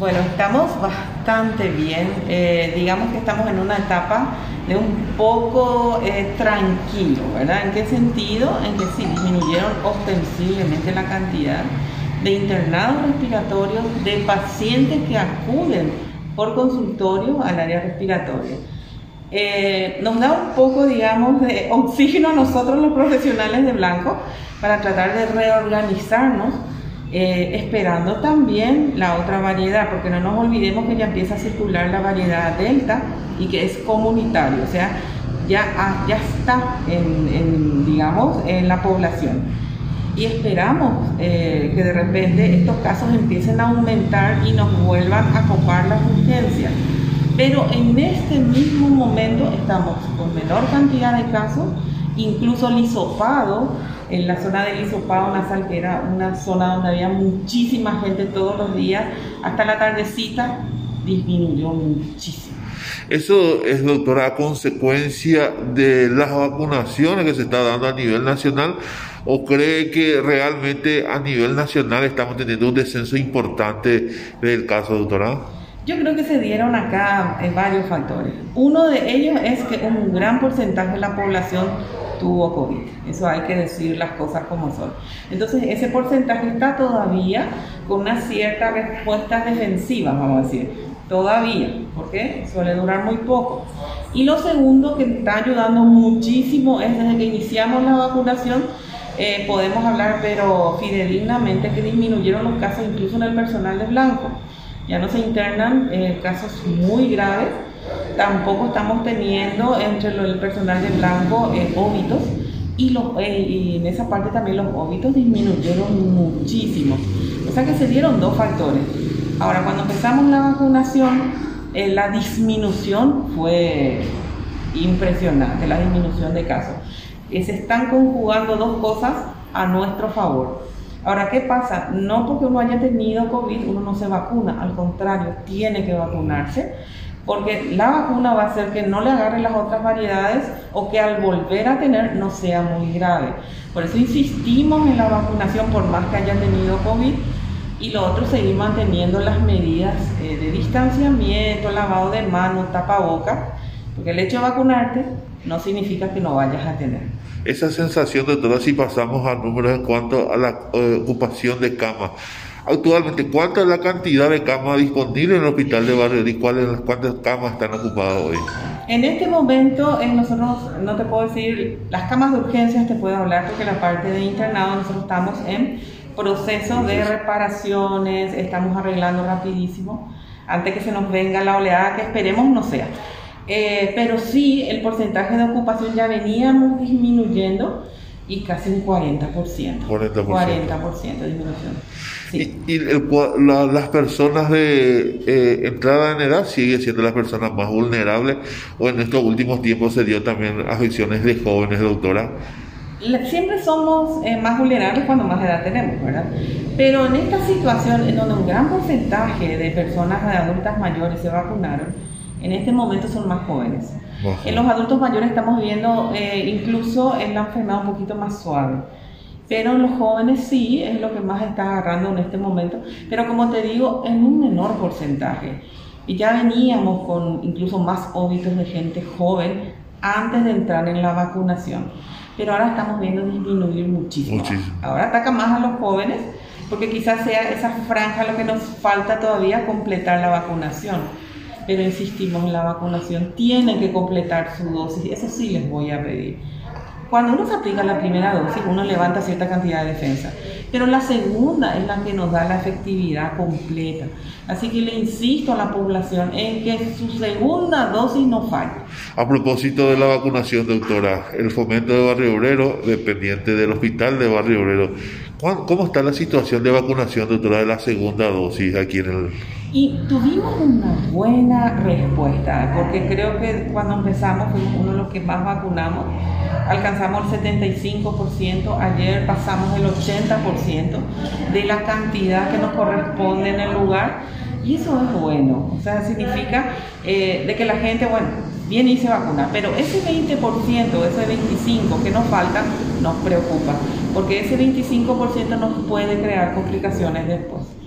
Bueno, estamos bastante bien. Eh, digamos que estamos en una etapa de un poco eh, tranquilo, ¿verdad? ¿En qué sentido? En que sí, disminuyeron ostensiblemente la cantidad de internados respiratorios de pacientes que acuden por consultorio al área respiratoria. Eh, nos da un poco, digamos, de oxígeno a nosotros los profesionales de blanco para tratar de reorganizarnos eh, esperando también la otra variedad, porque no nos olvidemos que ya empieza a circular la variedad delta y que es comunitario, o sea, ya, ya está en, digamos, en la población. Y esperamos eh, que de repente estos casos empiecen a aumentar y nos vuelvan a copar las urgencias. Pero en este mismo momento estamos con menor cantidad de casos, incluso el en la zona del hisopado nasal, que era una zona donde había muchísima gente todos los días, hasta la tardecita disminuyó muchísimo. Eso es, doctora, a consecuencia de las vacunaciones que se está dando a nivel nacional o cree que realmente a nivel nacional estamos teniendo un descenso importante del caso, doctora? Yo creo que se dieron acá eh, varios factores. Uno de ellos es que un gran porcentaje de la población tuvo COVID. Eso hay que decir las cosas como son. Entonces, ese porcentaje está todavía con una cierta respuesta defensiva, vamos a decir. Todavía, porque suele durar muy poco. Y lo segundo que está ayudando muchísimo es desde que iniciamos la vacunación, eh, podemos hablar, pero fidedignamente, que disminuyeron los casos incluso en el personal de blanco. Ya no se internan eh, casos muy graves Tampoco estamos teniendo entre el personal de blanco eh, óbitos eh, y en esa parte también los óbitos disminuyeron muchísimo. O sea que se dieron dos factores. Ahora, cuando empezamos la vacunación, eh, la disminución fue impresionante, la disminución de casos. se están conjugando dos cosas a nuestro favor. Ahora, ¿qué pasa? No porque uno haya tenido COVID, uno no se vacuna, al contrario, tiene que vacunarse porque la vacuna va a hacer que no le agarre las otras variedades o que al volver a tener no sea muy grave. Por eso insistimos en la vacunación por más que hayan tenido COVID y lo otro seguir manteniendo las medidas eh, de distanciamiento, lavado de manos, tapaboca, porque el hecho de vacunarte no significa que no vayas a tener. Esa sensación, doctora, si pasamos a números en cuanto a la eh, ocupación de camas, Actualmente, ¿cuánta es la cantidad de camas disponibles en el hospital de Barrio y cuáles, cuántas camas están ocupadas hoy? En este momento, eh, nosotros no te puedo decir, las camas de urgencias te puedo hablar porque la parte de internado nosotros estamos en proceso de reparaciones, estamos arreglando rapidísimo antes que se nos venga la oleada que esperemos no sea. Eh, pero sí, el porcentaje de ocupación ya veníamos disminuyendo y casi un 40%. 40%. 40% de disminución. Y, las personas de eh, entrada en edad siguen siendo las personas más vulnerables o en estos últimos tiempos se dio también afecciones de jóvenes, doctora. Siempre somos eh, más vulnerables cuando más edad tenemos, ¿verdad? Pero en esta situación en donde un gran porcentaje de personas de adultas mayores se vacunaron, en este momento son más jóvenes. En los adultos mayores estamos viendo eh, incluso en la enfermedad un poquito más suave pero los jóvenes sí es lo que más está agarrando en este momento, pero como te digo, en un menor porcentaje. Y ya veníamos con incluso más óbitos de gente joven antes de entrar en la vacunación, pero ahora estamos viendo disminuir muchísimo. muchísimo. Ahora ataca más a los jóvenes porque quizás sea esa franja lo que nos falta todavía completar la vacunación. Pero insistimos en la vacunación, tienen que completar su dosis, eso sí les voy a pedir cuando uno se aplica la primera dosis, uno levanta cierta cantidad de defensa, pero la segunda es la que nos da la efectividad completa. Así que le insisto a la población en que su segunda dosis no falle. A propósito de la vacunación, doctora, el fomento de Barrio Obrero, dependiente del hospital de Barrio Obrero, ¿cómo está la situación de vacunación, doctora, de la segunda dosis aquí en el... Y tuvimos una buena respuesta, porque creo que cuando empezamos fuimos uno de los que más vacunamos alcanzamos el 75%, ayer pasamos el 80% de la cantidad que nos corresponde en el lugar y eso es bueno, o sea, significa eh, de que la gente, bueno, viene y se vacuna, pero ese 20%, ese 25% que nos falta, nos preocupa, porque ese 25% nos puede crear complicaciones después.